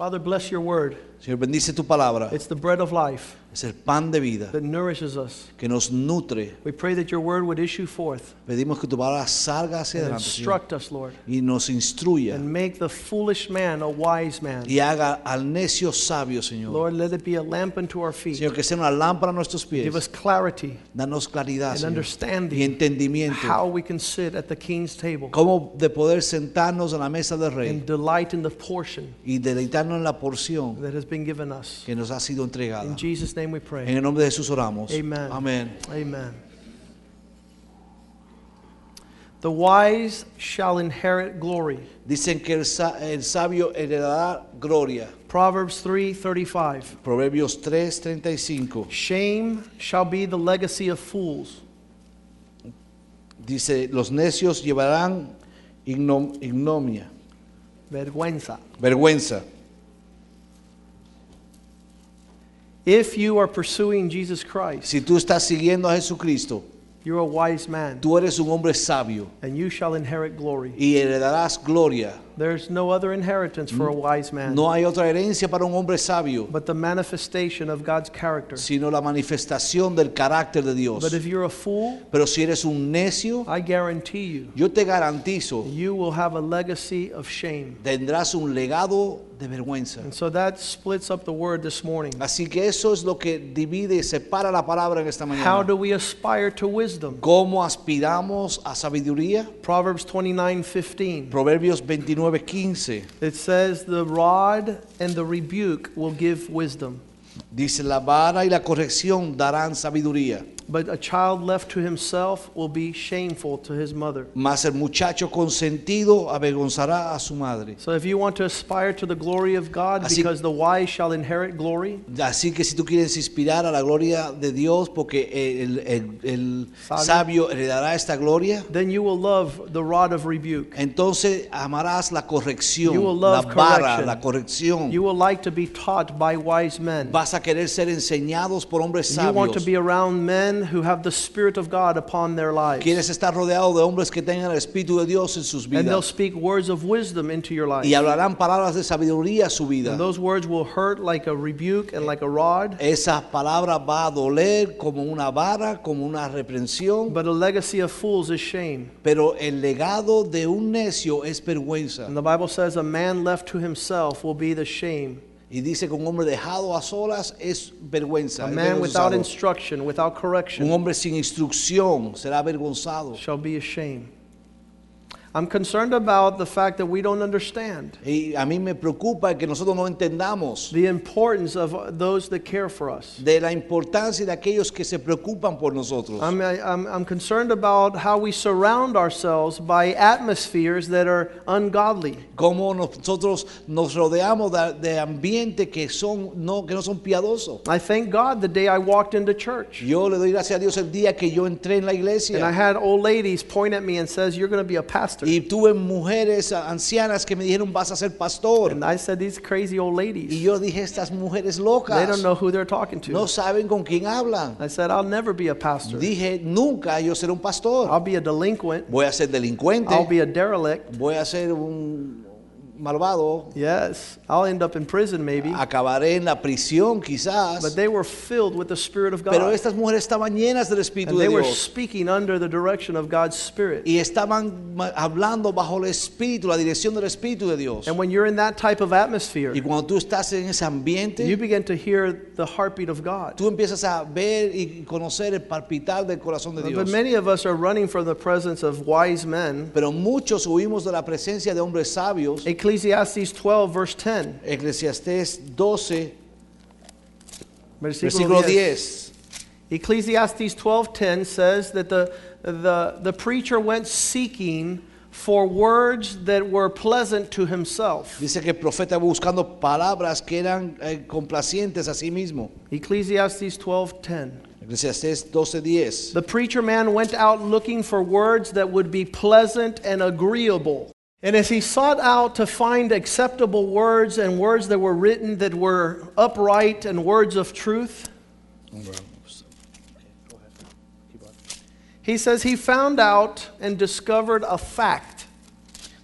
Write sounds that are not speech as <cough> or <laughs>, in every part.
Father, bless your word. Señor, bendice tu palabra. It's the bread of life Es el pan de vida that nourishes us. que nos nutre. We pray that your word would issue forth Pedimos que tu palabra salga hacia and adelante Señor, instruct us, Lord, y nos instruya and make the foolish man a wise man. y haga al necio sabio, Señor. Lord, let it be a lamp unto our feet. Señor, que sea una lámpara a nuestros Give us pies. clarity Danos claridad, and Señor, y entendimiento. how we can sit at the king's table Cómo de poder sentarnos en la mesa del rey and delight in the portion y deleitarnos en la porción that has been given us. que nos ha sido entregada. In Jesus' name we En pray. el nombre de Jesús oramos. Amen. Amén. Amen. The wise shall inherit glory. Dicen que el, el sabio heredará gloria. Proverbs 3:35. Proverbios 3:35. Shame shall be the legacy of fools, Dice, los necios llevarán ignom- ignominia, vergüenza. vergüenza. If you are pursuing Jesus Christ, Si tú estás siguiendo a Jesucristo, you're a wise man, tú eres un hombre sabio and you shall inherit glory. y heredarás gloria. There's no other inheritance for a mm. wise man No hay otra herencia para un hombre sabio, but the manifestation of God's character. sino la manifestación del carácter de Dios. But if you're a fool, Pero si eres un necio, I guarantee you, yo te garantizo, you will have a legacy of shame. tendrás un legado de vergüenza. And so that splits up the word this morning. Así que eso es lo que divide y separa la palabra en esta mañana. How do we aspire to wisdom? ¿Cómo aspiramos a sabiduría? Proverbs 29:15. Proverbios 29:15 It says the rod and the rebuke will give wisdom, dice, la vara y la corrección darán sabiduría, but a child left to himself will be shameful to his mother. mas el muchacho consentido avergonzará a su madre. So if you want to aspire to the glory of God Así- because the wise shall inherit glory, Así que si tú quieres inspirar a la gloria de Dios, porque el, el- el Sabio. sabio heredará esta gloria, then you will love the rod of rebuke. entonces amarás la corrección, You will la love vara, correction. la corrección. You will like to be taught by wise men. Vas a querer ser enseñados por hombres sabios. You want to be around men who have the Spirit of God upon their lives. Quieres estar rodeado de hombres que tengan el Espíritu de Dios en sus vidas. And they'll speak words of wisdom into your life. y hablarán palabras de sabiduría a su vida. And those words will hurt like a rebuke and like a rod. Esa palabra va a doler como una vara, como una reprensión, But a legacy of fools is shame. pero el legado de un necio es vergüenza. And the Bible says a man left to himself will be the shame. Y dice que un hombre dejado a solas es vergüenza. A es man without instruction, without Un correction, hombre sin instrucción será avergonzado. shall be ashamed. I'm concerned about the fact that we don't understand Y a mí me preocupa que nosotros no entendamos the importance of uh, those that care for us. de la importancia de aquellos que se preocupan por nosotros. I'm, I'm, I'm concerned about how we surround ourselves by atmospheres that are ungodly. Cómo nosotros nos rodeamos de, de ambientes que, son, no, que no son piadosos. I thank God the day I walked into church. Yo le doy gracias a Dios el día que yo entré en la And I iglesia had old ladies point at me and says, "You're going to be a pastor." Y tuve mujeres ancianas que me dijeron vas a ser pastor. And I said, "These crazy old Y ladies. yo dije estas mujeres They locas don't know who they're talking no to." saben con quién hablan. I said, "I'll never be a pastor. Dije nunca yo seré un pastor. I'll be a delinquent. Voy a ser delincuente. I'll be a derelict. Voy a ser un malvado. Yes, I'll end up in prison maybe." Acabaré en la prisión quizás. But they were filled with the Spirit of God. Pero estas mujeres estaban llenas del Espíritu And de they were speaking under the direction of God's Spirit. Y estaban hablando bajo el Espíritu, la dirección del Espíritu de Dios. And when you're in that type of atmosphere, Y cuando tú estás en ese ambiente, you begin to hear the heartbeat of God. tú empiezas a ver y conocer el palpitar del corazón de Dios. But many of us are running from the presence of wise men. Pero muchos huimos de la presencia de hombres sabios. Ecclesiastes 12, verse 10. Eclesiastés 12, Versículo versículo 10. 10. Ecclesiastes 12:10 says that the, the, the preacher went seeking for words that were pleasant to himself. Dice que el profeta buscando palabras que eran eh, complacientes a sí mismo. Ecclesiastes 12:10. Eclesiastés 12:10. The preacher man went out looking for words that would be pleasant and agreeable. And as he sought out to find acceptable words and words that were written that were upright and words of truth, he says he found out and discovered a fact.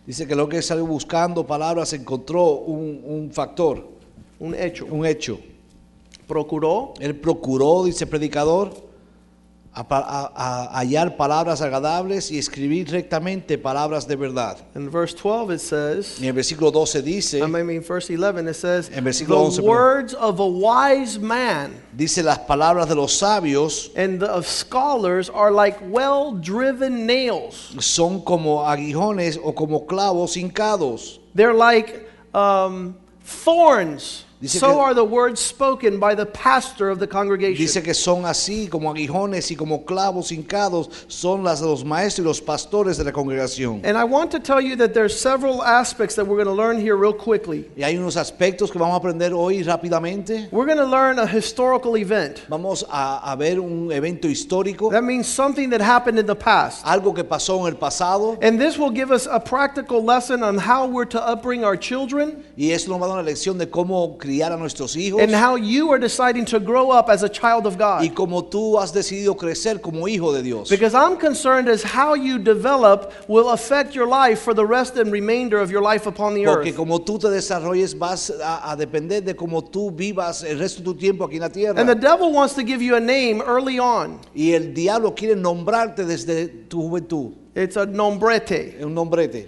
Dice que lo que salió buscando palabras encontró un, un factor, un hecho. un hecho. Procuró Él procuró, dice el predicador, a, pa- a- a hallar palabras agradables y escribir rectamente palabras de verdad. In verse 12 it says, En el versículo 12 dice, I mean verse 11 it says, En versículo 11, the perdón. words of a wise man dice las palabras de los sabios and the, of scholars are like well-driven nails. son como aguijones o como clavos hincados. They're like um, thorns. Dice so que- are the words spoken by the pastor of the congregation. Dice que son así como aguijones y como clavos hincados son las de los maestros y los pastores de la congregación. and I want to tell you that there's several aspects that we're going to learn here real quickly. Y hay unos aspectos que vamos a aprender hoy rápidamente. We're going to learn a historical event. Vamos a, a ver un evento histórico, That means something that happened in the past. algo que pasó en el pasado. And this will give us a practical lesson on how we're to upbring our children Y eso nos va a dar una lección de cómo criar a nuestros hijos and how you are deciding to grow up as a child of God. y cómo tú has decidido crecer como hijo de Dios. Because I'm concerned as how you develop will affect your life for the rest and remainder of your life upon the Porque earth. como tú te desarrolles vas a, a depender de cómo tú vivas el resto de tu tiempo aquí en la tierra. And the devil wants to give you a name early on. Y el diablo quiere nombrarte desde tu juventud, It's a nombrete. un nombrete.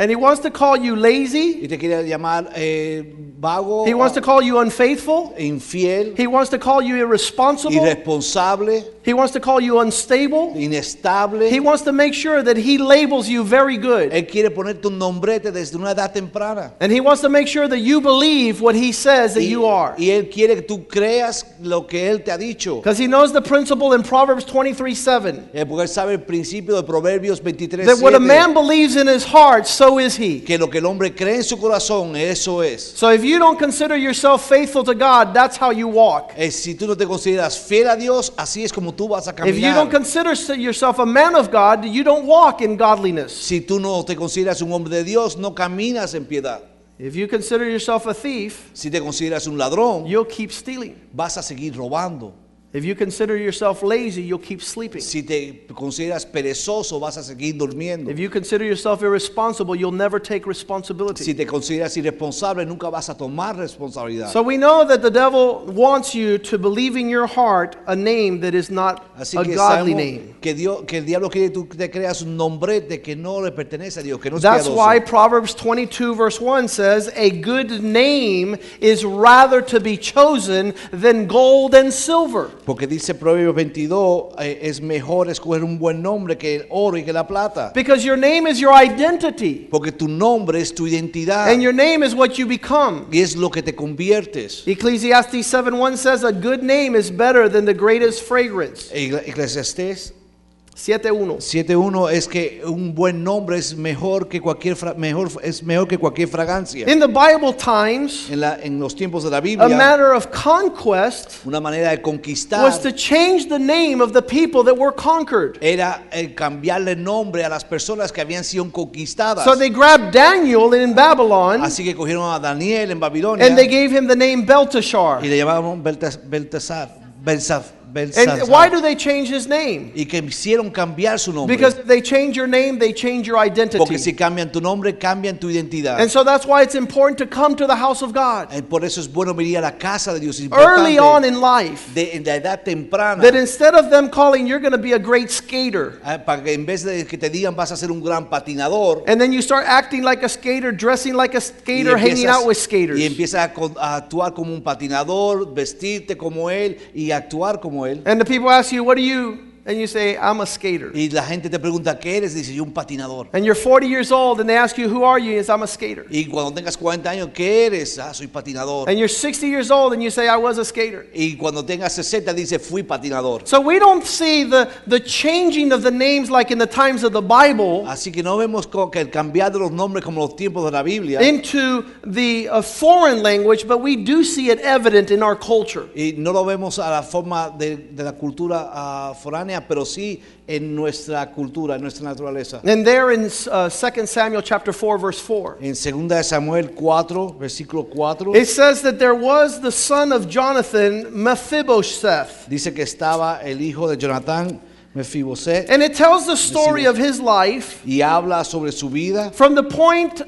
And he wants to call you lazy. Y te quiere llamar eh, vago, He wants to call you unfaithful. infiel, He wants to call you irresponsible. irresponsable, He wants to call you unstable. inestable. He wants to make sure that he labels you very good. Él quiere ponerte un nombrete desde una edad temprana. And he wants to make sure that you believe what he says that Y, you are. y él quiere que tú creas lo que él te ha dicho. Because he knows the principle in Proverbs 23 7 Eh, porque él sabe el principio de Proverbios 23, that what a man believes in his heart, so is he. que lo que el hombre cree en su corazón, eso es. So if you don't consider yourself faithful to God, that's how you walk. Eh, si tú no te consideras fiel a Dios, así es como tú vas a If you don't caminar. consider yourself a man of God, you don't walk in godliness. Si tú no te consideras un hombre de Dios, no caminas en piedad. If you consider yourself a thief, Si te consideras un ladrón, you'll keep stealing. vas a seguir robando. If you consider yourself lazy, you'll keep sleeping. Si te consideras perezoso, vas a seguir durmiendo. If you consider yourself irresponsible, you'll never take responsibility. Si te consideras irresponsable, nunca vas a tomar responsabilidad. So we know that the devil wants you to believe in your heart a name that is not Así a que godly name. que, Dios, que el diablo quiere que tú te creas un nombrete que no le pertenece a Dios, que no es That's piadoso. why Proverbs 22, verse 1 says, A good name is rather to be chosen than gold and silver. Porque dice Proverbios 22, eh, es mejor escoger un buen nombre que el oro y que la plata. Because your name is your identity, Porque tu nombre es tu identidad and your name is what you become. y es lo que te conviertes. Ecclesiastes 7:1 says a good name is better than the greatest fragrance. Ecle- Eclesiastés 7:1. 7.1 es que un buen nombre es mejor que cualquier mejor es mejor que cualquier fragancia. In the Bible times, En, la- en los tiempos de la a Biblia, matter of conquest una manera de conquistar was to change the name of the people that were conquered. era el cambiarle nombre a las personas que habían sido conquistadas. So they grabbed Daniel in Babylon Así que cogieron a Daniel en Babilonia and they gave him the name Belteshazzar. y le Beltasar, Belsaf- And why do they change his name? y que hicieron cambiar su nombre. Because if they change your name, they change your Porque identity. si cambian tu nombre, cambian tu identidad. And so that's why it's important to come to the house of God Eh, Por eso es bueno venir a la casa de Dios. Es early on in life. de, en la edad temprana. That instead of them calling, you're going to be a great skater. eh, para que en vez de que te digan vas a ser un gran patinador. And then you start acting like a skater, dressing like a skater, hanging out with skaters. y empiezas a, a actuar como un patinador, vestirte como él y actuar como él. And the people ask you, What are you? And you say, I'm a skater. Y la gente te pregunta, ¿qué eres? Dice, yo un patinador. And you're 40 years old and they ask you, Who are you? And you say, I'm a skater. Y cuando tengas 40 años, ¿qué eres? Ah, soy patinador. And you're 60 years old and you say, I was a skater. Y cuando tengas 60, dice, fui patinador. So we don't see the, the changing of the names like in the times of the Bible Así que no vemos que el cambiar de los nombres como los tiempos de la Biblia. into the uh, foreign language, but we do see it evident in our culture. Y no lo vemos a la forma de, de la cultura ah, foránea, pero sí en nuestra cultura, en nuestra naturaleza. And there in uh, 2 Samuel chapter 4, verse 4, En 2 de Samuel 4, versículo 4, it says that there was the son of Jonathan, Mephibosheth. dice que estaba el hijo de Jonatán, And it tells the story of his life y habla sobre su vida from the point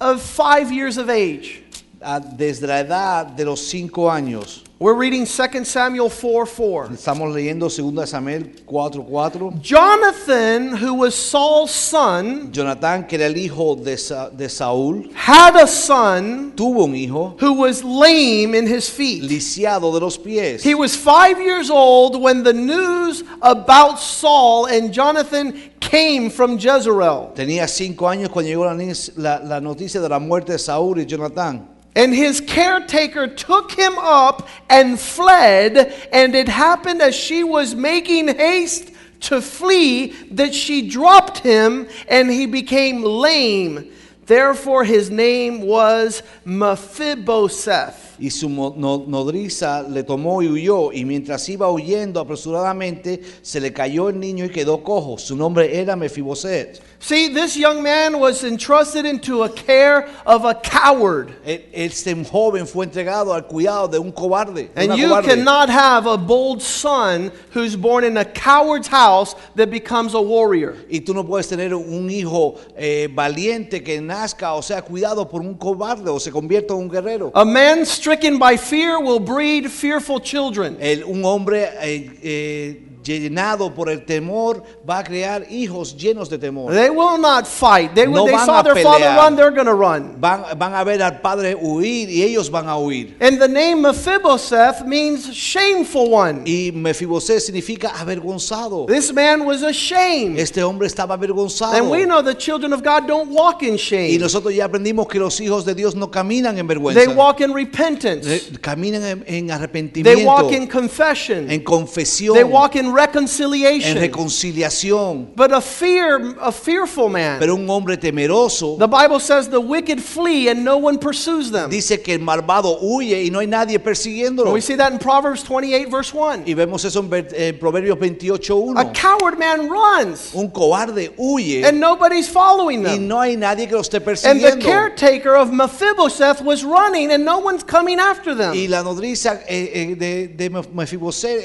of five years of age. Ah, desde la edad de los cinco años. We're reading 2 Samuel 4 4. Estamos leyendo 2 Samuel 4:4. Jonathan, who was Saul's son, Jonatán, que era el hijo de, Sa- de Saúl, had a son tuvo un hijo who was lame in his feet. lisiado de los pies. He was five years old when the news about Saul and Jonathan came from Jezreel. Tenía cinco años cuando llegó la, la- la noticia de la muerte de Saúl y Jonatán. And his caretaker took him up and fled, and it happened as she was making haste to flee that she dropped him, and he became lame. Therefore, his name was Mephibosheth. Y su nodriza le tomó y huyó, y mientras iba huyendo apresuradamente, se le cayó el niño y quedó cojo. Su nombre era Mefiboset. See, this young man was entrusted into a care of a coward. E- Este joven fue entregado al cuidado de un cobarde. de And you cobarde. cannot have a bold son who's born in a coward's house that becomes a warrior. Y tú no puedes tener un hijo eh, valiente que nazca o sea cuidado por un cobarde o se convierta en un guerrero. A man stricken by fear will breed fearful children. El- un hombre eh, eh, llenado por el temor va a crear hijos llenos de temor. They will not fight. They, No they van saw their father pelear. run, they're going to run. Van, van a ver al padre huir y ellos van a huir. And the name Mephibosheth means shameful one. Y Mefiboset significa avergonzado. This man was ashamed. Este hombre estaba avergonzado. And we know the children of God don't walk in Y shame. nosotros ya aprendimos que los hijos de Dios no caminan en They vergüenza. walk in repentance. Eh, Caminan en, en They arrepentimiento, walk in confession. en confesión, They walk in en reconciliation. reconciliación. But a fear, a fearful man. Pero un hombre temeroso The Bible says the wicked flee and no one pursues them. dice que el malvado huye y no hay nadie persiguiéndolo. And we see that in Proverbs 28, verse 1. Y vemos eso en, ver- en Proverbios A 28.1. coward man runs Un cobarde huye and nobody's following y them. no hay nadie que lo esté And the persiguiendo. caretaker of Mephibosheth was running and no one's coming after them. Y la nodriza eh, eh, de, de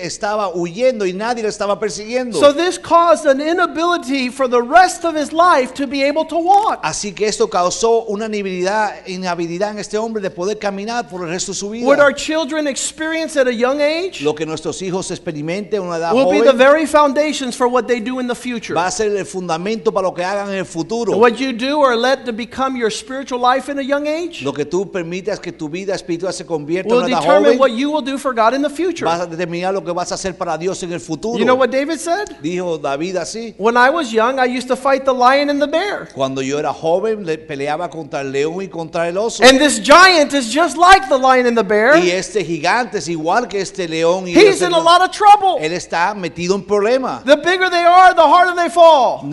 estaba huyendo y nadie estaba persiguiendo. So this caused an inability for the rest of his life to be able to walk. Así que esto causó una inhabilidad, inhabilidad en este hombre de poder caminar por el resto de su vida. What our children experience at a young age Lo que nuestros hijos experimenten a una edad will be the joven very foundations for what they do in the future. va a ser el fundamento para lo que hagan en el futuro. What you do or let to become your spiritual life in a young age Lo que tú permitas que tu vida espiritual se convierta en una edad determine what joven, you will do for God in the future. vas a determinar lo que vas a hacer para Dios en el futuro. You know what David said? Dijo David así. When I was young, I used to fight the lion and the bear. Cuando yo era joven, le peleaba contra el león y contra el oso. And this giant is just like the lion and the bear. Y este gigante es igual que este león. Y He's in a lot of trouble. él está metido en problemas. The bigger they are, the harder they fall.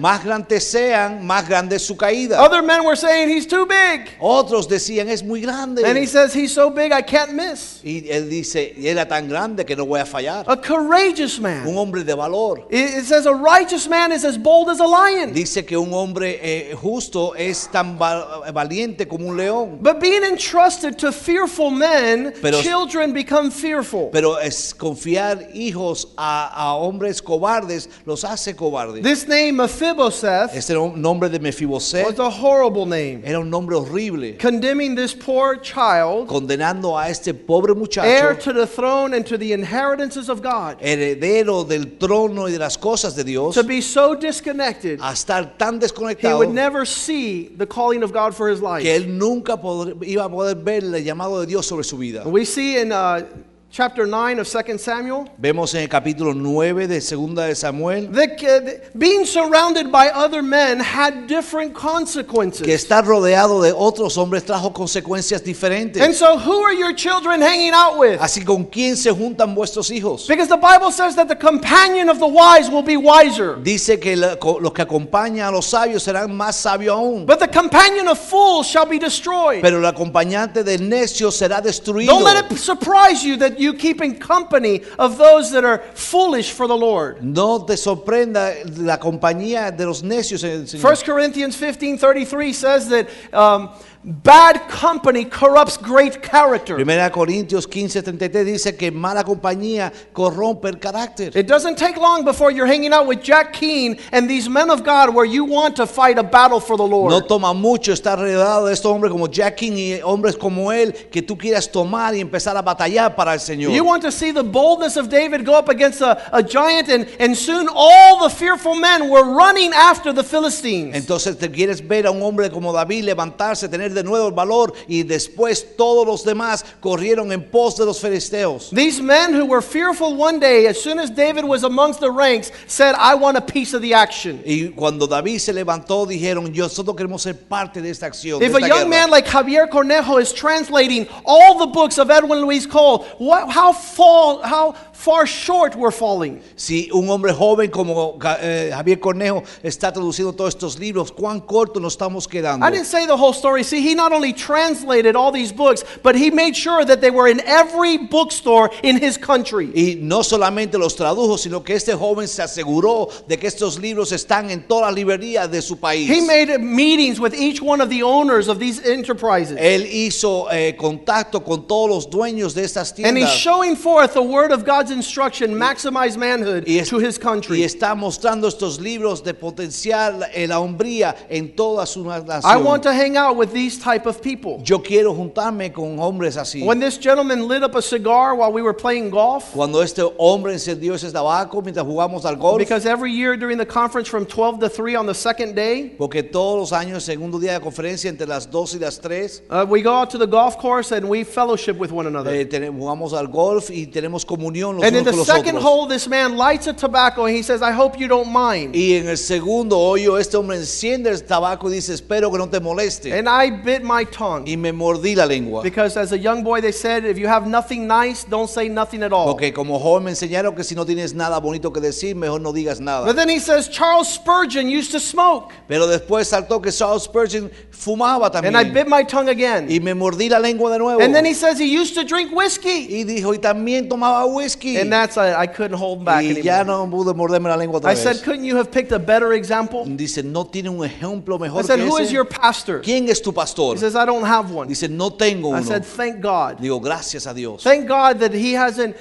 Más grandes sean, más grande es su caída. Other men were saying he's too big. Otros decían, es muy grande. And he says he's so big I can't miss. Y él dice, "Y era tan grande que no voy a fallar. A courageous Un man. hombre de valor. It says a righteous man is as bold as a lion. Dice que un hombre eh, justo es tan valiente como un león. But being entrusted to fearful men, Pero- children become fearful. Pero es confiar hijos a, a hombres cobardes los hace cobardes. This name Mephibosheth Este nom- nombre de Mefiboset was a horrible name, era un nombre horrible, condemning this poor child condenando a este pobre muchacho. heir to the throne and to the inheritances of God, heredero del trono y de las cosas de Dios, to be so disconnected a estar tan he desconectado would never see the calling of God for his que life. él nunca iba a poder ver el llamado de Dios sobre su vida. We see in uh, chapter 9 of 2 Samuel Vemos en el capítulo 9 de Segunda de Samuel that uh, being surrounded by other men had different consequences. que estar rodeado de otros hombres trajo consecuencias diferentes. And so, who are your children hanging out with? Así con quién se juntan vuestros hijos. Because the Bible says that the companion of the wise will be wiser, Dice que la- co- los que acompañan a los sabios serán más sabios aún. but the companion of fools shall be destroyed. Pero el acompañante del necio será destruido. Don't let it surprise you that you keep in company of those that are foolish for the Lord. No te sorprenda la compañía de los necios. en el Señor. 1 Corinthians 15 33 says that um, bad company corrupts great character. Primera Corintios 15, 33 dice que mala compañía corrompe el carácter. It doesn't take long before you're hanging out with Jack Keane and these men of God where you want to fight a battle for the Lord. No toma mucho estar rodeado de estos hombres como Jack King y hombres como él que tú quieras tomar y empezar a batallar para el Señor. You want to see the boldness of David go up against a, a giant, and, and soon all the fearful men were running after the Philistines. Entonces te quieres ver a un hombre como David levantarse, tener de nuevo el valor y después todos los demás corrieron en pos de los filisteos. These men who were fearful one day, as soon as David was amongst the ranks, said, I want a piece of the action. Y cuando David se levantó dijeron, nosotros queremos ser parte de esta acción. If a young guerra". man like Javier Cornejo is translating all the books of Edwin Luis Cole, what, how, fall, how far short we're falling. Si un hombre joven como eh, Javier Cornejo está traduciendo todos estos libros, cuán corto nos estamos quedando. I didn't say the whole story. See, he not only translated all these books, but he made sure that they were in every bookstore in his country. Y no solamente los tradujo, sino que este joven se aseguró de que estos libros están en todas las librerías de su país. He made meetings with each one of the owners of these enterprises. Él hizo eh, contacto con todos los dueños de estas tiendas. And he's showing forth the word of God's instruction, maximize manhood, es- to his country. y está mostrando estos libros de potenciar la, eh, la hombría en toda su I want to hang out with these type of people. Yo quiero juntarme con hombres así. When this gentleman lit up a cigar while we were playing golf, Cuando este hombre encendió ese tabaco mientras jugamos al golf, because every year during the conference from 12 to 3 on the second day, porque todos los años, segundo día de conferencia, entre las 2 y las 3, uh, we go out to the golf course and we fellowship with one another. eh, tenemos- jugamos al golf y tenemos comunión los And in unos the con los second hole, this man lights a tobacco and he says, I hope you don't mind. Y en el segundo hoyo, este hombre enciende el tabaco y dice, espero que no te moleste. And I bit my tongue. Y me mordí la lengua. Because as a young boy, they said, if you have nothing nice, don't say nothing at all. Porque como joven me enseñaron que si no tienes nada bonito que decir, mejor no digas nada. But then he says, Charles Spurgeon used to smoke. Pero después saltó que Charles Spurgeon fumaba también. And I bit my tongue again. Y me mordí la lengua de nuevo. And then he says he used to drink whiskey. Y dijo, y también tomaba whisky. And that's, I, I couldn't hold back y ya no pude morderme la lengua otra I vez. said, couldn't you have picked a better example? Dice, no tiene un ejemplo mejor I said, que who ese. is your pastor? ¿Quién es tu pastor? He says, I don't have one. Dice, no tengo I uno. said, thank God. Digo, gracias a Dios. Thank God that he hasn't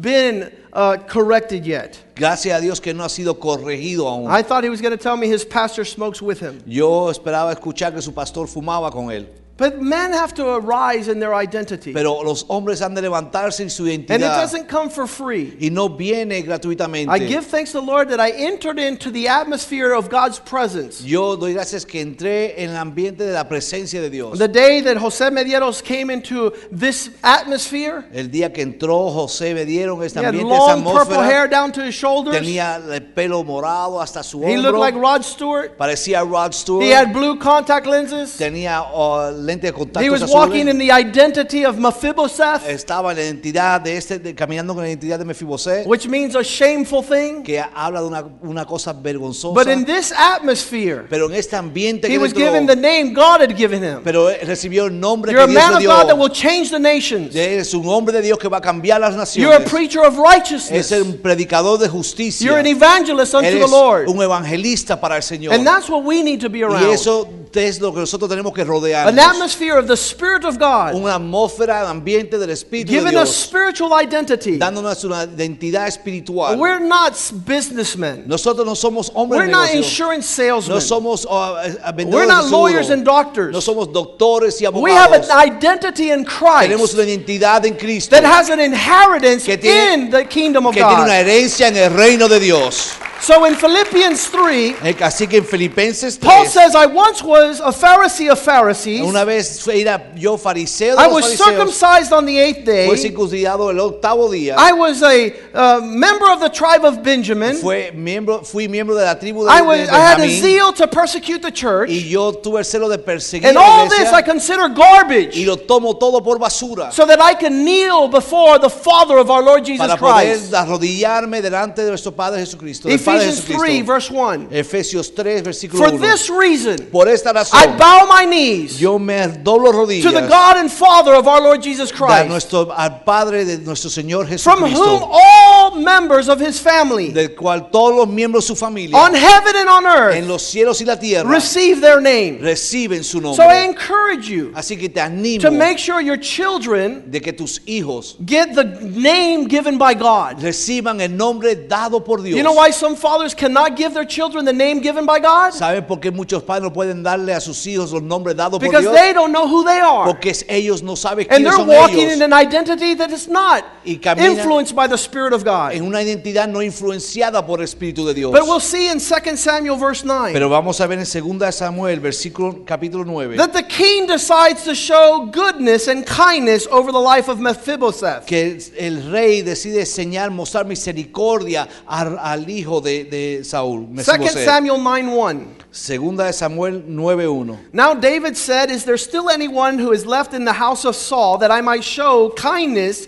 been uh, corrected yet. Gracias a Dios que no ha sido corregido aún. I thought he was going to tell me his pastor smokes with him. Yo esperaba escuchar que su pastor fumaba con él. But men have to arise in their identity. Pero los hombres han de levantarse en su identidad. And it doesn't come for free. Y no viene gratuitamente. I give thanks to the Lord that I entered into the atmosphere of God's presence. Yo doy gracias que entré en el ambiente de la presencia de Dios. The day that Jose Medeiros came into this atmosphere, El día que entró José me dieron este he had ambiente, long purple hair down to his shoulders. Tenía el pelo morado hasta su hombro. He looked like Rod Stewart. Parecía Rod Stewart. He had blue contact lenses. Tenía oh, lente de contacto He was walking in the identity of Mephibosheth, Estaba en la identidad de este, de- caminando con la identidad de Mefiboset, which means a shameful thing. que habla de una, una cosa vergonzosa. But in this atmosphere, pero en este ambiente he que was entró, given the name God had given him. pero él recibió el nombre You're a que Dios man le of. God that will change the nations. Eres un hombre de Dios que va a cambiar las You're a naciones. preacher of righteousness. Es un predicador de justicia. You're an evangelist unto Eres the Lord. un evangelista para el Señor. And that's what we need to be y around. eso es lo que nosotros tenemos que rodear. An atmosphere of the Spirit of God, Una atmósfera, un ambiente del Espíritu de giving us Dios, spiritual identity. dándonos una identidad espiritual. We're not businessmen. Nosotros no somos hombres We're de not insurance salesmen. No somos uh, eh, vendedores We're de not seguro. lawyers and No doctors. somos doctores y We have abogados. an identity in Tenemos Christ una identidad en Cristo that has an inheritance Que tiene- in the kingdom of que tiene una God. herencia en el reino de Dios. So in Philippians 3, Eh, Así que en Filipenses Paul 3, says, I once was a Pharisee of Pharisees. una vez era yo fariseo de I los was fariseos, circumcised on the eighth day. fue circuncidado el octavo día, I was a uh, member of the tribe of Benjamin. fue miembro, fui miembro de la tribu de, I, de was, I had a zeal to persecute the church. y yo tuve el celo de perseguir And la all iglesia, this I consider y garbage lo tomo todo por basura so that I can kneel before the Father of our Lord Jesus para poder Christ. arrodillarme delante de nuestro Padre Jesucristo. Del Padre Padre Ephesians 3, verse 1. Efesios 3, versículo For 1. this reason, Por esta I bow my knees yo me doblo to the God and Father of our Lord Jesus a Christ, nuestro, al Padre de nuestro Señor from whom Jesucristo, all members of his family del cual todos los miembros de su familia, on heaven and on en earth los cielos y la tierra, receive their name. reciben su So I nombre. encourage you Así que te animo to make sure your children de que tus hijos get the name given by God. reciban el nombre dado por Dios. You know why some fathers cannot give their children the name given by God? ¿Saben por qué muchos padres no pueden darle a sus hijos los nombres dados por Because Dios? they don't know who they are. Porque ellos no saben And quiénes they're son walking ellos. in an identity that is not Y caminan- influenced by the Spirit of God. en una identidad no influenciada por el Espíritu de Dios. But we'll see in 2 Samuel verse 9 Pero vamos a ver en 2 Samuel, versículo capítulo 9, that the king decides to show goodness and kindness over the life of Mephibosheth. que el rey decide enseñar, mostrar misericordia al, al hijo de, de Saúl. 2 Mefiboset. Samuel 9 1. Segunda de Samuel 9:1. Now David said, Is there still anyone who is left in the house of Saul that I might show kindness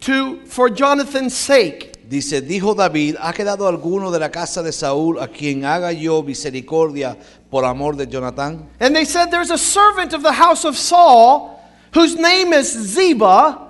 to for Jonathan's sake? Dice, dijo David, ¿ha quedado alguno de la casa de Saúl a quien haga yo misericordia por amor de Jonatán? And they said, There's a servant of the house of Saul whose name is Ziba.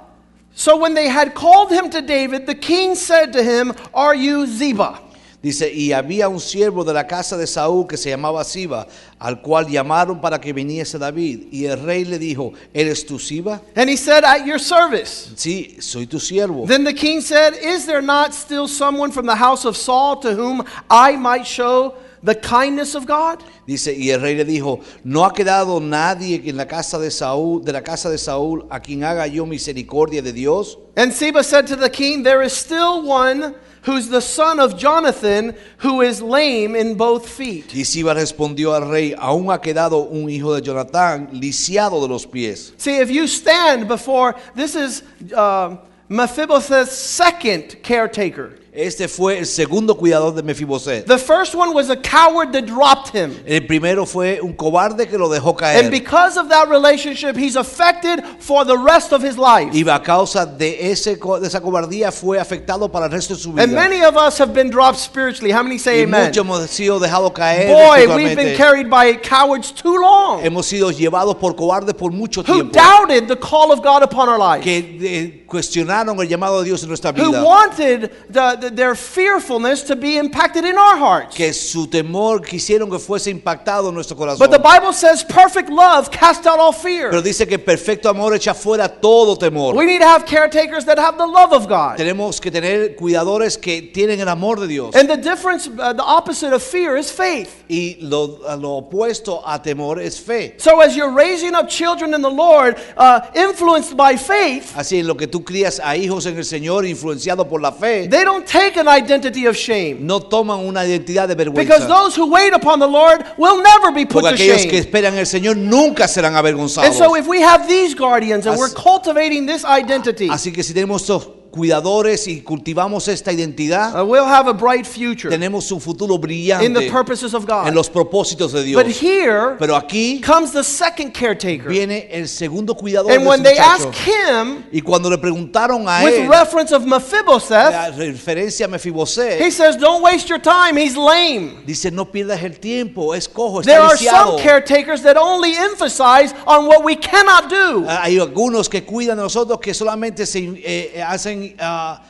So when they had called him to David, the king said to him, Are you Ziba? Dice, y había un siervo de la casa de Saúl que se llamaba Siba, al cual llamaron para que viniese David. Y el rey le dijo, ¿eres tú Siba? And he said, At your service. Sí, soy tu siervo. Then the king said, Is there not still someone from the house of Saul to whom I might show the kindness of God? Dice, y el rey le dijo, ¿no ha quedado nadie en la casa de Saúl, de la casa de Saúl, a quien haga yo misericordia de Dios? And Siba said to the king, There is still one who's the son of Jonathan who is lame in both feet. Y Siba respondió al rey, aún ha quedado un hijo de Jonatán, lisiado de los pies. See, if you stand before, this is uh, Mephibosheth's second caretaker. Este fue el segundo cuidador de Mefiboset. The first one was a coward that dropped him. El primero fue un cobarde que lo dejó And caer. because of that relationship, he's affected for the rest of his life. Y a causa de, ese, co- de esa cobardía fue afectado para el resto de su vida. And many of us have been dropped spiritually. How many say y amen? muchos hemos sido dejados caer. Boy, we've been espiritualmente. carried by cowards too long Hemos sido llevados por cobardes por mucho who tiempo. doubted the call of God upon our life, Que eh, cuestionaron el llamado de Dios en nuestra who vida. wanted the, the- their fearfulness to be impacted in our hearts. Que su temor quisieron que fuese impactado en nuestro corazón. But the Bible says perfect love casts out all fear. Pero dice que perfecto amor echa fuera todo temor. We need to have caretakers that have the love of God. Tenemos que tener cuidadores que tienen el amor de Dios. And the difference, uh, the opposite of fear is faith. Y lo, lo opuesto a temor es fe. So as you're raising up children in the Lord, uh, influenced by faith, Así en lo que tú crías a hijos en el Señor influenciado por la fe, they don't take an identity of shame. no toman una identidad de vergüenza. Because those who wait upon the Lord will never be put Porque to aquellos que esperan el Señor nunca serán avergonzados. And so if we have these guardians and Así- we're cultivating this identity, Así que si tenemos estos cuidadores y cultivamos esta identidad, uh, we'll have a bright future tenemos un futuro in the brillante purposes of en God. los propósitos de Dios. But here Pero aquí comes the second caretaker. viene el segundo cuidador And de when ese they ask muchacho. him, Y cuando le preguntaron a with él reference of Mephibosheth, la referencia a Mefiboset, he says, Don't waste your time, he's lame. dice no pierdas el tiempo, es cojo, There are some caretakers that only emphasize on what we cannot do. Hay algunos que cuidan de nosotros que solamente se eh, eh, ah,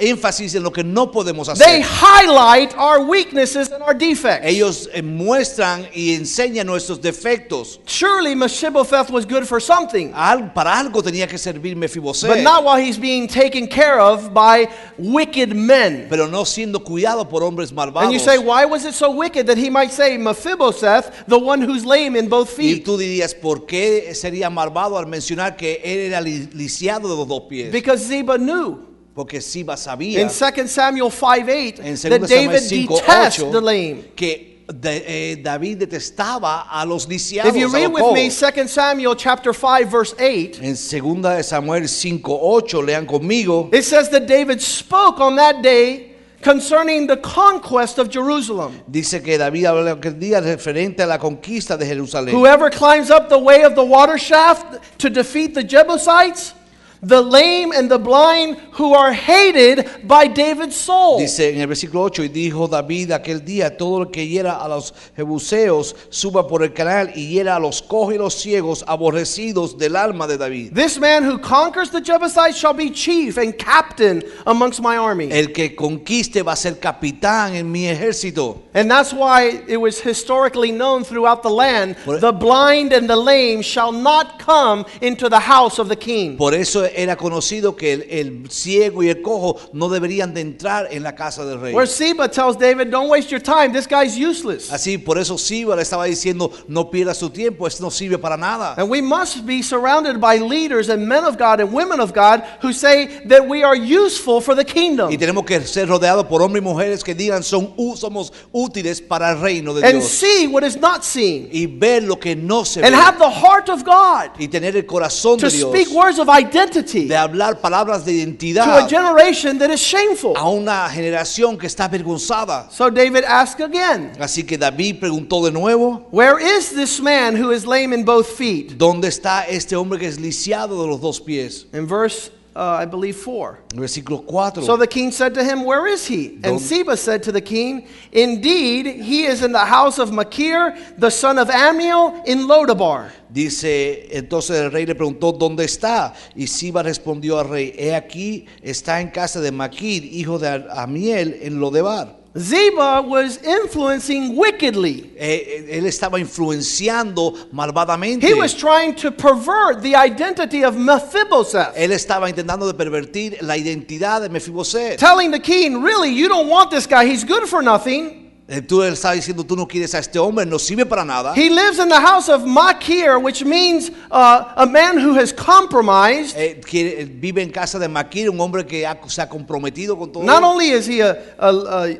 énfasis en lo que no podemos They hacer. highlight our weaknesses and our defects. Ellos eh, muestran y enseñan nuestros defectos. Surely Mephibosheth was good for something, Al- para algo tenía que servir Mefiboset, but not while he's being taken care of by wicked men. pero no siendo cuidado por hombres malvados. And you say, why was it so wicked that he might say Mephibosheth, the one who's lame in both y feet? tú dirías, ¿por qué sería malvado al mencionar que él era li- lisiado de los dos pies? Because Ziba knew Porque Siba sabía in 2 Samuel 5 8 en 2 that David Samuel 5, detests 8, the lame. que de- eh, David detestaba a los lisiados. If you read with me cojos. 2 Samuel chapter 5 verse 8, En 2 Samuel 5, 8, lean conmigo. it says that David spoke on that day concerning the conquest of Jerusalem. Dice que David aquel día referente a la conquista de Jerusalén. Whoever climbs up the way of the water shaft to defeat the Jebusites, the lame and the blind who are hated by David's soul. Dice en el versículo 8, y dijo David aquel día, todo el que hiera a los jebuseos suba por el canal y hiera a los cojos y los ciegos aborrecidos del alma de David. This man who conquers the Jebusites shall be chief and captain amongst my army. El que conquiste va a ser capitán en mi ejército. And that's why it was historically known throughout the land Por- the blind and the lame shall not come into the house of the king. Por eso era conocido que el, el ciego y el cojo no deberían de entrar en la casa del rey. Where Seba tells David, Don't waste your time, this guy's useless. Así, por eso Siba le estaba diciendo, no pierda su tiempo, esto no sirve para nada. And we must be surrounded by leaders and men of God and women of God who say that we are useful for the kingdom. Y tenemos que ser rodeados por hombres y mujeres que digan, son, somos útiles para el reino de And Dios. see what is not seen. Y ver lo que no se ve. And have the heart of God Y tener el corazón to de Dios. speak words of identity De hablar palabras de to a generation that is shameful. a una generación que está avergonzada. So David asked again, Así que David preguntó de nuevo, Where is this man who is lame in both feet? ¿dónde está este hombre que es lisiado de los dos pies? In verse, uh, I believe, 4. Versículo 4. So the king said to him, Where is he? And Ziba said to the king, Indeed, he is in the house of Machir, the son of Amiel, in Lodabar. Dice, entonces el rey le preguntó, ¿dónde está? Y Siba respondió al rey, he aquí, está en casa de Maquir, hijo de Amiel, en Lodebar. Ziba was influencing wickedly. Eh, él estaba influenciando malvadamente. He was trying to pervert the identity of Mephibosheth, Él estaba intentando de pervertir la identidad de Mefiboset. telling the king, Really, you don't want this guy. He's good for nothing. Eh, Tú le diciendo, tú no quieres a este hombre, no sirve para nada. He lives in the house of Machir, which means uh, a man who has compromised. Eh, quiere- eh, vive en casa de Maquir, un hombre que ha- se ha comprometido con todo. Not only is he a, a,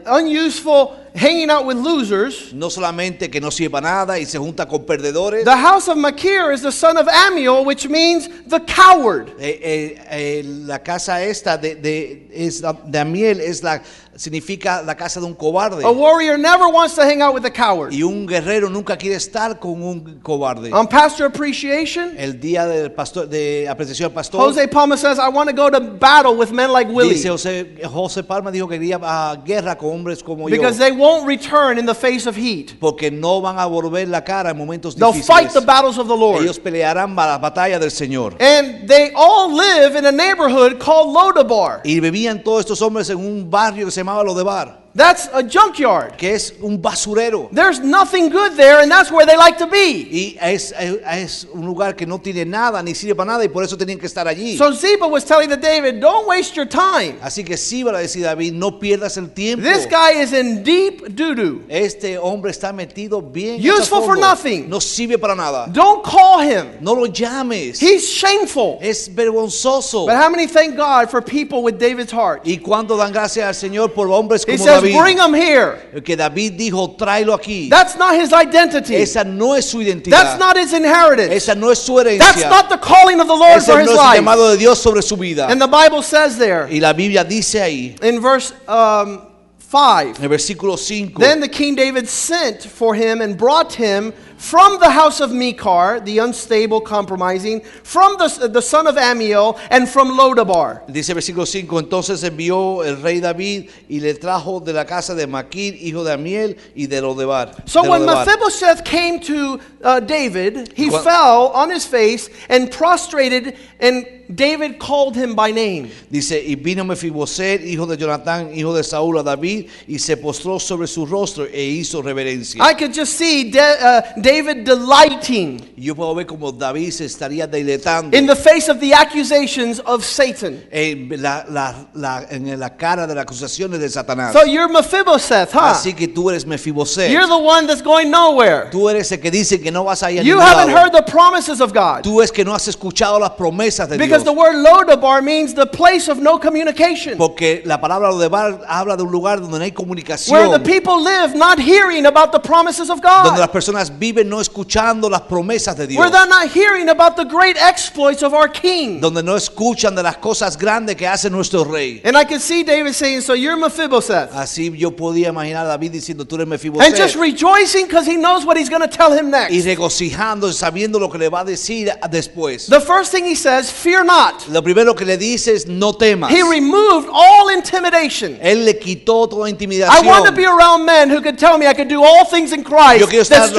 a unuseful, hanging out with losers, No solamente que no sirve para nada y se junta con perdedores. the house of Machir is the son of Amiel, which means the coward. Eh, eh, eh, la casa esta de, de, es la- de Amiel es la, significa la casa de un cobarde. A warrior never wants to hang out with a coward. Y un guerrero nunca quiere estar con un cobarde. On pastor appreciation, El día del pastor, de apreciación al pastor, Jose Palma says, I want to go to battle with men like Willie dice José, José Palma dijo que quería a guerra con hombres como because yo. Won't return in the face of heat. Porque no van a volver la cara en momentos They'll fight the battles of the Lord. Ellos pelearán la batalla del Señor. And they all live in a neighborhood called Lodabar. Y vivían todos estos hombres en un barrio que se llamaba Lodebar, That's a junkyard. que es un basurero. There's nothing good there, and that's where they like to be. Y es, es un lugar que no tiene nada, ni sirve para nada, y por eso tenían que estar allí. So Ziba was telling the David, don't waste your time. Así que sí, va a David, no pierdas el tiempo. This guy is in deep doo-doo. Este hombre está metido bien. Useful for nothing. No sirve para nada. Don't call him. No lo llames. He's shameful. es vergonzoso. But how many thank God for people with David's heart? Y cuando dan gracias al Señor por hombres como says, David. bring him here. Que David dijo, tráelo aquí. That's not his identity. Esa no es su That's not his inheritance. Esa no es su herencia. That's not the calling of the Lord Ese for no his es el life. llamado de Dios sobre su vida. And the Bible says there Y la Biblia dice ahí, in verse um, 5 en el versículo 5. Then the king David sent for him and brought him from the house of Machir, the unstable, compromising, from the, the son of Amiel, and from Lodabar. Dice versículo 5, entonces envió el rey David y le trajo de la casa de Maquir, hijo de Amiel, y de Lodebar. So de when. Mephibosheth came to uh, David, he Cuan- fell on his face and prostrated, and David called him by name. Dice, y vino Mefiboset, hijo de Jonatán, hijo de Saúl, a David, y se postró sobre su rostro e hizo reverencia. I could just see De- uh, David delighting yo puedo ver como David se estaría deleitando in the face of the accusations of Satan. en la, la- la- en la cara de las acusaciones de Satanás. So you're Mephibosheth, huh? Así que tú eres Mefiboset. You're the one that's going nowhere. Tú eres el que dice que no vas a ir a You haven't lado. heard the promises of God. Tú es que no has escuchado las promesas de Because Dios. the word Lodabar means the place of no communication. Porque la palabra Lodebar habla de un lugar donde no hay Where comunicación. the people live not hearing about the promises of donde God. las personas viven viven no escuchando las promesas de Dios. where they're not hearing about the great exploits of our King. Donde no escuchan de las cosas grandes que hace nuestro rey. And I can see David saying, So you're Mephibosheth. Así yo podía imaginar a David diciendo, tú eres And just rejoicing because he knows what he's going to tell him Y next. regocijando, sabiendo lo que le va a decir después. The first thing he says, Fear not. Lo primero que le dice es, no temas. He removed all intimidation. Él le quitó toda I intimidación. want to be around men who could tell me I could do all things in Christ Yo quiero estar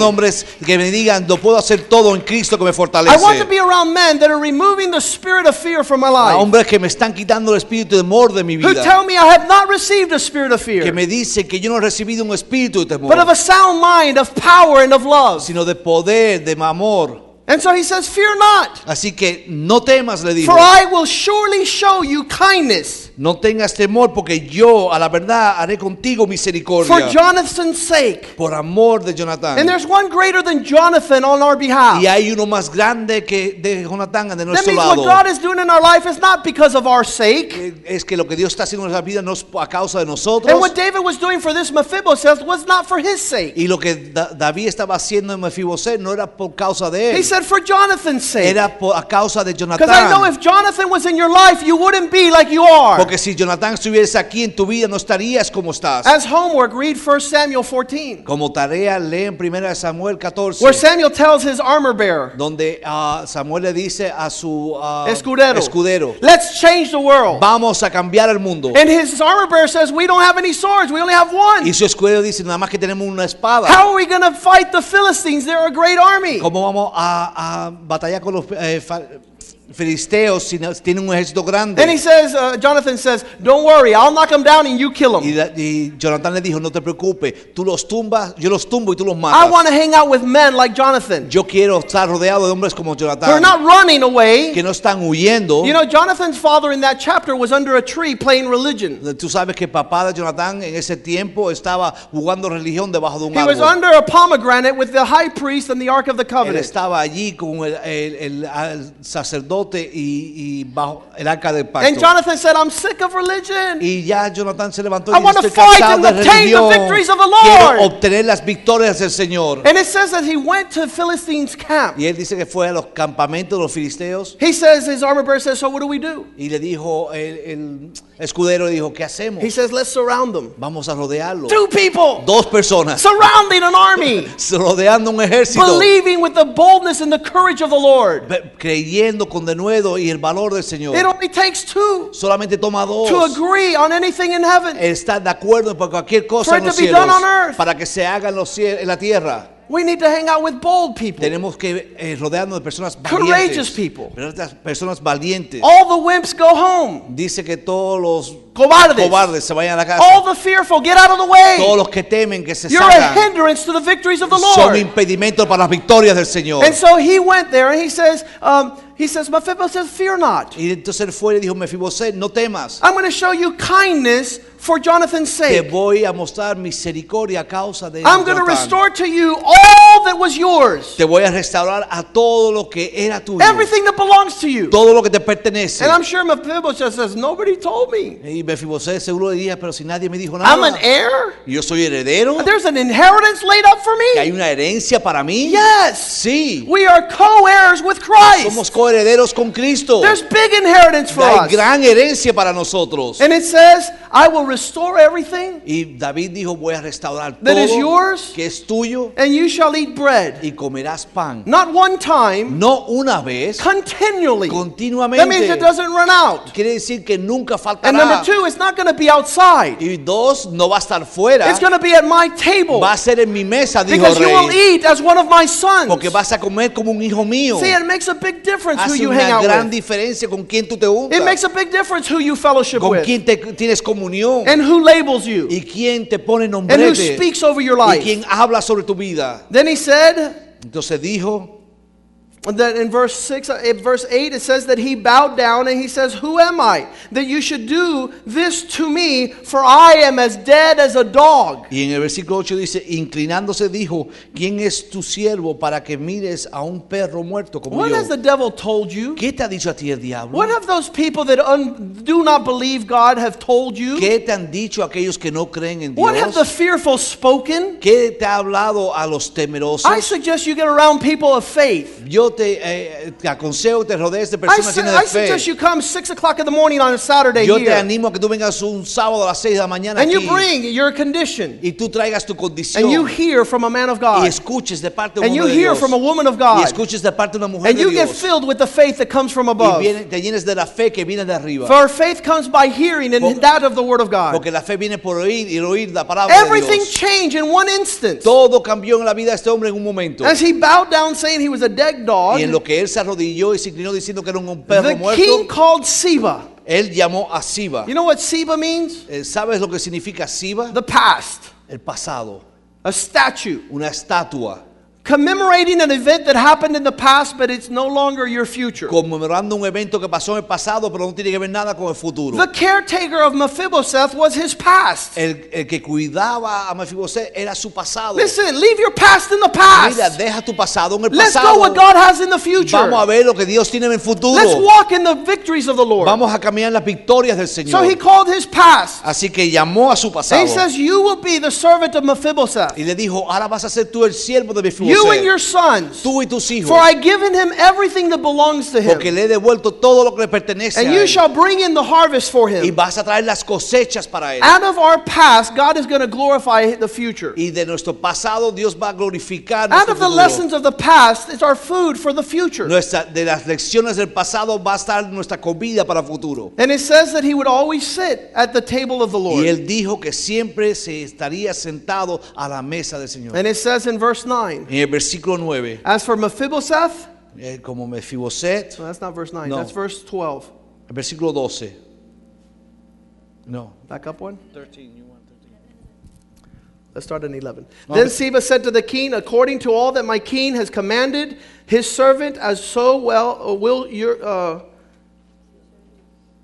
hombres que me digan, lo puedo hacer todo en Cristo que me I want to fortalece. be around men that are removing the spirit of fear from my life. hombres que me están quitando el espíritu de temor de mi Who vida. tell me I have not received a spirit of Que fear, me dicen que yo no he recibido un espíritu de but of temor, a sound mind, of power, and of love. sino de poder, de amor. And so he says, Fear not, Así que no temas, le dijo. for I will surely show you kindness No tengas temor porque yo a la verdad haré contigo misericordia. for. Jonathan's sake. Por amor de And Jonathan. there's one greater than Jonathan on our behalf. Y hay uno más grande que de Jonathan de nuestro lado. That means what. God is doing in our life is not because of our sake. Eh, Es que lo que Dios está haciendo en nuestra vida no es a causa de nosotros. And what David was doing for this Mephibosheth was not for his sake. Y lo que Da- David estaba haciendo en Mefiboset no era por causa de él. He él, said, For Jonathan's sake. era por, a causa de Jonathan. Because I know if Jonathan was in your life, you wouldn't be like you are. Porque si Jonathan estuviese aquí en tu vida, no estarías como estás. As homework, read 1 Samuel 14, Como tarea, leen 1 Samuel 14, where Samuel tells his armor bearer, donde ah, Samuel le dice a su ah, Escudero, escudero, let's change the world. vamos a cambiar el mundo. And his armor bearer says, We don't have any swords, we only have one. Y su escudero dice, nada más que tenemos una espada. How are we going to fight the Philistines? They're a great army. ¿Cómo vamos a, a batallar con los eh, filisteos tienen un ejército grande? And he says, uh, Jonathan says, Don't worry, I'll knock them down and you kill Y, da- y Jonathan le dijo, no te preocupes, tú los tumbas, yo los tumbo y tú los I matas. want to hang out with men like Jonathan Yo quiero estar rodeado de hombres como who are not running away. que no están huyendo. You know, Jonathan's father in that chapter was under a tree playing religion. Tú sabes que papá de Jonathan en ese tiempo estaba jugando religión debajo de un He was árbol. under a pomegranate with the high priest and the Ark of the Él Covenant. estaba allí con el, el- el- al sacerdote y, y bajo el arca del And pacto. Jonathan said, I'm sick of religion. Y ya Jonathan se levantó y I dijo, estoy fight cansado and de obtain the religión. victories of the Quiero Lord." obtener las victorias del Señor. And it says that he went to Philistines' camp. Y él dice que fue a los campamentos de los filisteos He says, his armor bearer says, So what do we do? y le dijo, el, el escudero dijo, ¿qué hacemos? He says, Let's surround them. Vamos a rodearlo. Two people Dos personas surrounding an army, <laughs> rodeando un ejército, believing with the boldness and the courage of the Lord. creyendo con y el valor del Señor. It only takes two Solamente toma dos. to agree on anything in heaven. Estar de acuerdo por cualquier cosa For en it los to be cielos done on earth. para que se haga en, los ciel- en la tierra. We need to hang out with bold people. Tenemos que eh, rodearnos de personas Courageous valientes. people. Personas- Personas valientes. All the wimps go home. Dice que todos los Cobardes. cobardes se vayan a la casa. All the fearful, get out of the Todos way. los que temen que se You're a salgan hindrance to the victories of the son Lord. impedimentos para las victorias del Señor. And so he went there and he says, um, he says, Mephibosheth fear not. Y entonces él fue y dijo, Mefiboset, no temas. I'm going to show you kindness for Jonathan's Te sake. voy a mostrar misericordia a causa de I'm going to Jonatán. restore to you all that was yours. Te voy a restaurar a todo lo que era tuyo. Everything that belongs to you. Todo lo que te pertenece. And I'm sure Mephibosheth says, nobody told me. Y Mefiboset seguro diría, pero si nadie me dijo nada. I'm an heir. Yo soy heredero. There's an inheritance laid up for ¿Que me. hay una herencia para mí? Yes. Sí. We are co-heirs with Christ. Somos coherederos con Cristo. There's big inheritance for Hay us. gran herencia para nosotros. And it says, I will restore everything, Y David dijo, voy a restaurar That is todo yours. que es tuyo and you shall eat bread. y comerás pan. Not one time, No una vez, continually. That means continuamente. it doesn't run out. Quiere decir que nunca And number two, it's not going to be outside. Y dos, no va a estar fuera. It's going to be at my table. Va a ser en mi mesa, dijo Because you will rey. eat as one of my sons. Porque vas a comer como un hijo mío. See, it makes a big difference who Hace you hang una out gran with. diferencia con quién tú te It makes juntas. a big difference who you fellowship Con with. quién te, tienes And who labels you. Y quién te pone And who speaks over your Y life. quién habla sobre tu vida. Then he said, Entonces dijo, that in verse 6 uh, in verse 8 it says that he bowed down and he says who am i that you should do this to me? For i am as dead as a dog. Y en el versículo 8 dice, inclinándose dijo, ¿quién es tu siervo para que mires a un perro muerto como what yo? has the devil told you? ¿Qué te ha dicho a ti el diablo? what have those people that un, do not believe god have told you? ¿Qué te han dicho aquellos que no creen en dios what have the fearful spoken? ¿Qué te ha hablado a los temerosos? i suggest you get around people of faith. Yo te, eh, te aconsejo, te rodees de I, personas llenas I de fe. suggest you come 6 o'clock in the morning on a saturday Yo te here animo a que tú vengas un sábado a las 6 de la mañana and you aquí bring your condition y tú traigas tu condición and you hear from a man of y god escuches de parte de un and you hombre de hear Dios from a woman of y god escuches de parte de una mujer And de you get Dios filled with the faith that comes from y above. viene- te llenes de la fe que viene de arriba. For faith comes by hearing and Por- that of the word of God. Porque la fe viene por oír y el oír la palabra de Everything Dios. changed in one instant. Todo cambió en la vida de este hombre en un momento. As he bowed down saying he was a dead dog, Y en lo que él se arrodilló y se inclinó diciendo que era un perro the muerto, king called Siba. él llamó a Siba. You know what Siba means? Eh, ¿Sabes lo que significa Siba? The past, El pasado, a statue, una estatua, commemorating an event that happened in the past, but it's no longer your future. conmemorando un evento que pasó en el pasado, pero no tiene que ver nada con el futuro. The caretaker of Mephibosheth was his past. El, el que cuidaba a Mefiboset era su pasado. Listen, leave your past in the Mira, past. deja tu pasado en el Let's pasado. go what God has in the future. Vamos a ver lo que Dios tiene en el futuro. Let's walk in the victories of the Lord. Vamos a caminar las victorias del So Señor. he called his past. Así que llamó a su And pasado he says, You will be the servant of Mephibosheth, y le dijo, ahora vas a ser tú el siervo de you and your sons. tú y tus hijos, For I have given him everything that belongs to porque him. le he devuelto todo lo que le pertenece And a you él. shall bring in the harvest for Y him. vas a traer las cosechas para él. Out of our past, God is going to glorify the future. Y de nuestro pasado Dios va a glorificar Out of the futuro. lessons of the past is our food for the future. Nuestra- de las lecciones del pasado va a estar nuestra comida para el futuro. And it says that he would always sit at the table of the Y Lord. él dijo que siempre se estaría sentado a la mesa del Señor. And it says in verse 9, En el versículo 9, As for Mephibosheth, eh, como Mefiboset, no, that's not verse 9, No. that's verse 12. el versículo 12. No. Back up one. 13, you want 13. Let's start at 11. Okay. Then Ziba said to the king, According to all that my king has commanded his servant, as so well uh, will your. Uh,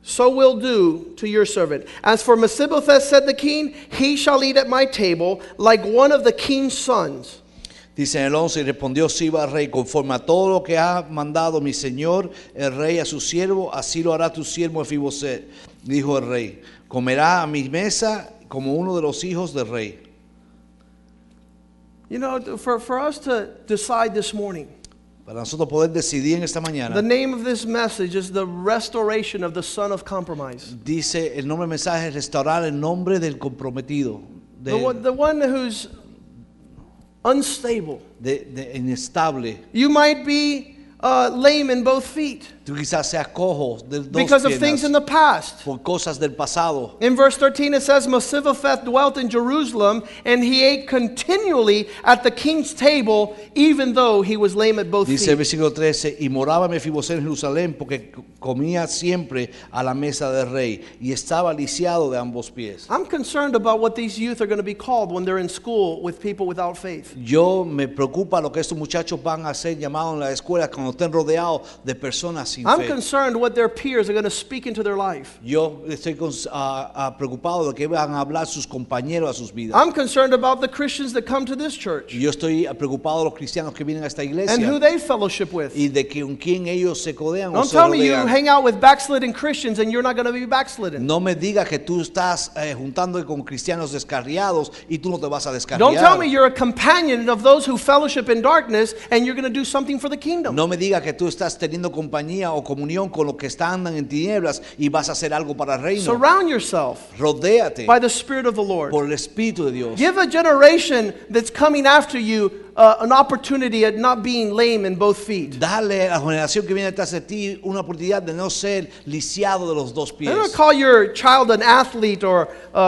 so will do to your servant. As for Mephibosheth, said the king, he shall eat at my table like one of the king's sons. Dice en el 11, y respondió Siba al rey, conforme a todo lo que ha mandado mi señor, el rey a su siervo, así lo hará tu siervo Mefiboset. Dijo el rey, comerá a mi mesa como uno de los hijos del rey. You know, for, for us to decide this morning, Para nosotros poder decidir en esta the mañana, name of this message is the restoration of the son of compromise. dice el nombre del mensaje, restaurar el nombre del comprometido, The one, the one who's unstable. de- de inestable. You might be uh, lame in both feet Tú quizás seas cojo de dos because of things in the past. por cosas del pasado. In verse 13, it says, Mephibosheth dwelt in Jerusalem, and he ate continually at the king's table, even though he was lame at both Dice feet. versículo 13, y moraba Mefiboset en Jerusalén porque comía siempre a la mesa del rey y estaba lisiado de ambos pies. I'm concerned about what these youth are going to be called when they're in school with people without faith. Yo me preocupa lo que estos muchachos van a ser llamados en la escuela cuando estén rodeados de personas sin I'm fe. concerned what their peers are going to speak into their life. Yo estoy con- ah, ah, preocupado de que van a hablar sus compañeros a sus vidas. I'm concerned about the Christians that come to this church Yo estoy preocupado de los cristianos que vienen a esta and who iglesia they fellowship with. y de que con quién ellos se codean o Don't se tell me you rodean. hang out with backslidden Christians and you're not going to be backslidden. No me digas que tú estás eh, juntando con cristianos descarriados y tú no te vas a descarriar. Don't tell me you're a companion of those who fellowship in darkness and you're going to do something for the kingdom. No me que tú estás teniendo compañía o comunión con los que están andan en tinieblas y vas a hacer algo para el reino. Surround yourself Rodéate by the Spirit of the Lord. por el Espíritu de Dios. Give a generation that's coming after you uh, an opportunity at not being lame in both feet. Dale a la generación que viene detrás de ti una oportunidad de no ser lisiado de los dos pies. to call your child an athlete or uh,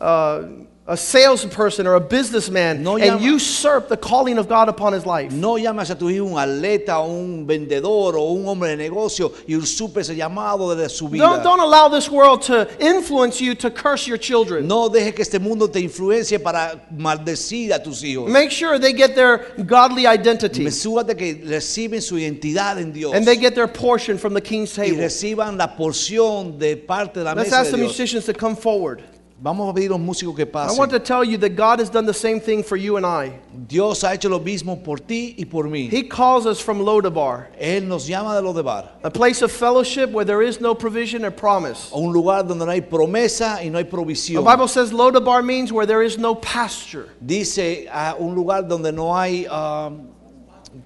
uh, a salesperson or a businessman No and usurp the calling of God upon his life. No llames a tu hijo un atleta o un vendedor o un hombre de negocio y usurpe ese llamado de su vida. Don't, don't allow this world to influence you to curse your children. No deje que este mundo te influencie para maldecir a tus hijos. Make sure they get their godly identity Mesúrate que reciben su identidad en Dios and they get their portion from the king's y table. reciban la porción de parte de la Let's mesa ask de the Dios. musicians to come forward. Vamos a pedir a los músicos que I want to tell you that God has done the same thing for you and I. Dios ha hecho lo mismo por ti y por mí. He calls us from Lodabar, Él nos llama de lo de bar, a place of fellowship where there is no provision or promise. a un lugar donde no hay promesa y no hay The provisión. Bible says Lodabar means where there is no pasture, Dice a un lugar donde no hay um,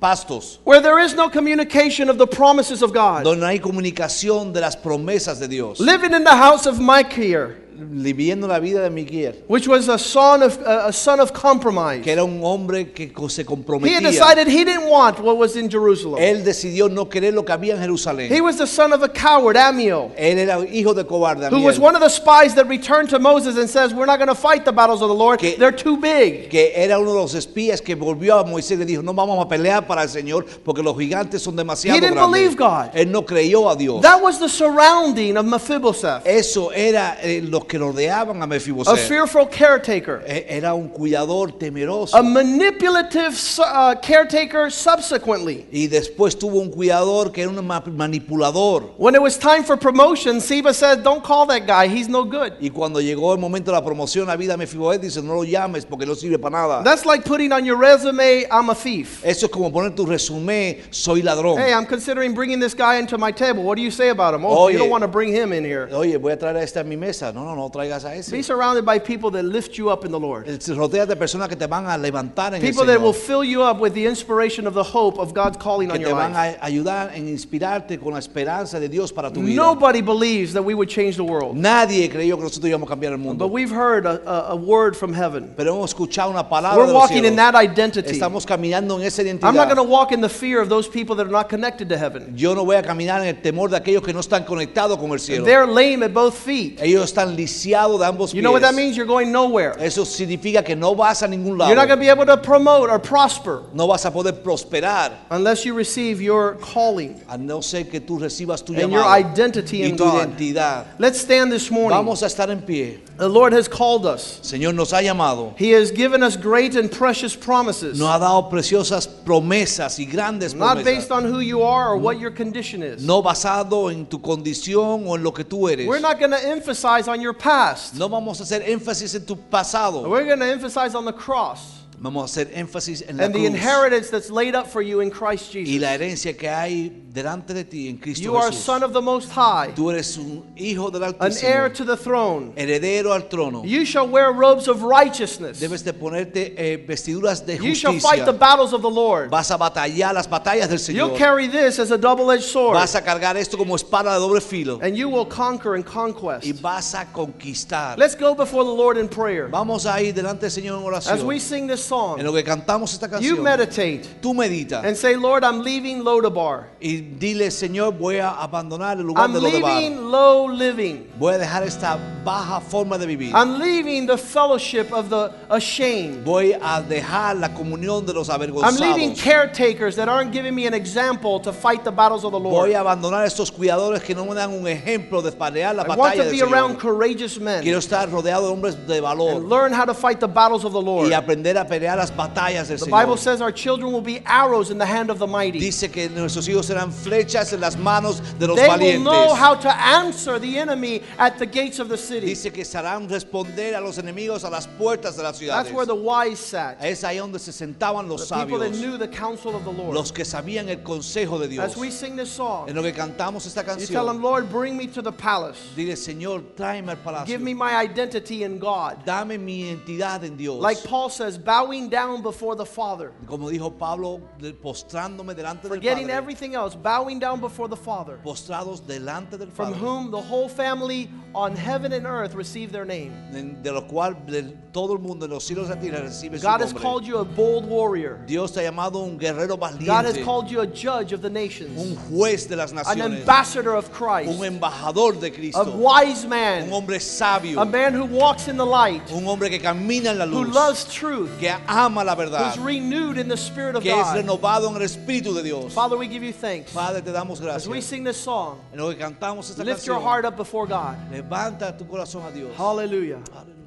pastos, where there is no communication of the promises of God. donde no hay comunicación de las promesas de Dios. Living in the house of Micah, Viviendo la vida de Miguel, which was a son of a son of compromise. que era un hombre que se He had decided he didn't want what was in Jerusalem. Él decidió no querer lo que había en Jerusalén. He was the son of a coward, Ammiel, Él era hijo de cobarde. who was one of the spies that returned to Moses and says, "We're not going to fight the battles of the Lord; Que- they're too big." que era uno de los espías que volvió a Moisés y le dijo, no vamos a pelear para el Señor porque los gigantes son demasiado He didn't grandes. believe God. Él no creyó a Dios. That was the surrounding of Mephibosheth, Eso era eh, los que rodeaban a a Mefiboset. fearful caretaker, E- Era un cuidador temeroso. a manipulative uh, caretaker. Subsequently, y después tuvo un cuidador que era un ma- manipulador. when it was time for promotion, Seba said, "Don't call that guy; he's no good." Y cuando llegó el momento de la promoción, la vida de Mefiboset dice, no lo llames porque no sirve para nada. That's like putting on your resume, "I'm a thief." Eso es como poner tu resumen, soy ladrón. Hey, I'm considering bringing this guy into my table. What do you say about him? Oh, you Oye. don't want to bring him in here. Oye, voy a traer a este a mi mesa. No, no, no traigas a ese. Be surrounded by people that lift you up in the Lord. Eh, rodea de personas que te van a levantar en People el that will fill you up with the inspiration of the hope of God's calling que on te your van life. a ayudar en inspirarte con la esperanza de Dios para tu vida. Nobody believes that we would change the world. Nadie creyó que nosotros íbamos a cambiar el mundo. But we've heard a, a, a word from heaven. Pero hemos escuchado una palabra We're de los walking in that identity. Estamos caminando en esa identidad. I'm not going to walk in the fear of those people that are not connected to heaven. Yo no voy a caminar en el temor de aquellos que no están conectados con el cielo. They're lame at both feet. Ellos están lisiados de ambos You know what that pies. means? You're going nowhere. Eso significa que no vas a ningún lado. You're not going to be able to promote or prosper No vas a poder prosperar unless you receive your calling a no ser que tú recibas tu and your llamado identity y in tu God. identidad. Let's stand this morning. Vamos a estar en pie. The Lord has called us. Señor nos ha llamado. He has given us great and precious promises. Nos ha dado preciosas promesas y grandes Not based promesas. on who you are or what your condition is. No basado en tu condición o en lo que tú eres. We're not going to emphasize on your past. No vamos a hacer énfasis en tu pasado. We're going to emphasize on the cross Vamos a hacer énfasis en la and the cruz inheritance that's laid up for you in Christ y Jesus. la herencia que hay delante de ti en Cristo You are a Jesús. son of the Most High, Tú eres un hijo del an heir Altísimo, to the throne. heredero al trono. You shall wear robes of righteousness. Debes de ponerte eh, vestiduras de You shall fight the justicia. battles of the Lord. Vas a batallar las batallas del You'll Señor. carry this as a double-edged sword, Vas a cargar esto como espada de doble filo and you will conquer and conquest. y vas a conquistar. Let's go before the Lord in prayer. Vamos a ir delante del Señor en As we oración. sing this En lo que cantamos esta you canción, meditate tú medita and say, Lord, I'm leaving Lodabar. y dile, Señor, voy a abandonar el lugar I'm de lo de bar. leaving low living. Voy a dejar esta baja forma de vivir. I'm leaving the fellowship of the ashamed. Voy a dejar la comunión de los I'm leaving avergonzados. caretakers that aren't giving me an example to fight the battles of the Voy Lord. a abandonar estos cuidadores que no me dan un ejemplo de pelear la I want to del be around courageous Quiero men estar rodeado de hombres de and valor learn how to fight the battles of the Lord. y aprender a pelear las batallas del The Bible says our children will be arrows in the hand of the mighty. Dice que nuestros hijos serán flechas en las manos de los They will know how to answer the enemy at the gates of the city. Dice que sabrán responder a los enemigos a las puertas de las ciudades. That's where the wise sat. Es ahí donde se sentaban los The people that knew the counsel of the Lord. los que sabían el consejo de Dios. As we sing this song, En lo que cantamos esta you tell them, Lord, bring me to the palace. dile, Señor, tráeme al palacio. Give me my identity in God. Dame mi identidad en Dios. Like Paul says, bowing down before the Father. Como dijo Pablo, postrándome delante del Forgetting Padre. everything else, bowing down before the Father. Postrados delante del From Padre. whom the whole family on heaven and earth receive their name. de los cuales todo el mundo en los cielos y la tierra recibe su God has called you a bold warrior. Dios te ha llamado un guerrero valiente. God has called you a judge of the nations, un juez de las naciones. an ambassador of Christ, un embajador de Cristo. a wise un man, hombre sabio, a man who walks in the light, un hombre que camina en la luz. who loves truth, que ama la verdad, who's renewed in the Spirit of que es God. renovado en el Espíritu de Dios. Father, we give you thanks. Padre, te damos As we sing this song, En lo que cantamos esta lift your heart up before God. levanta tu corazón a Dios. Hallelujah. Aleluya.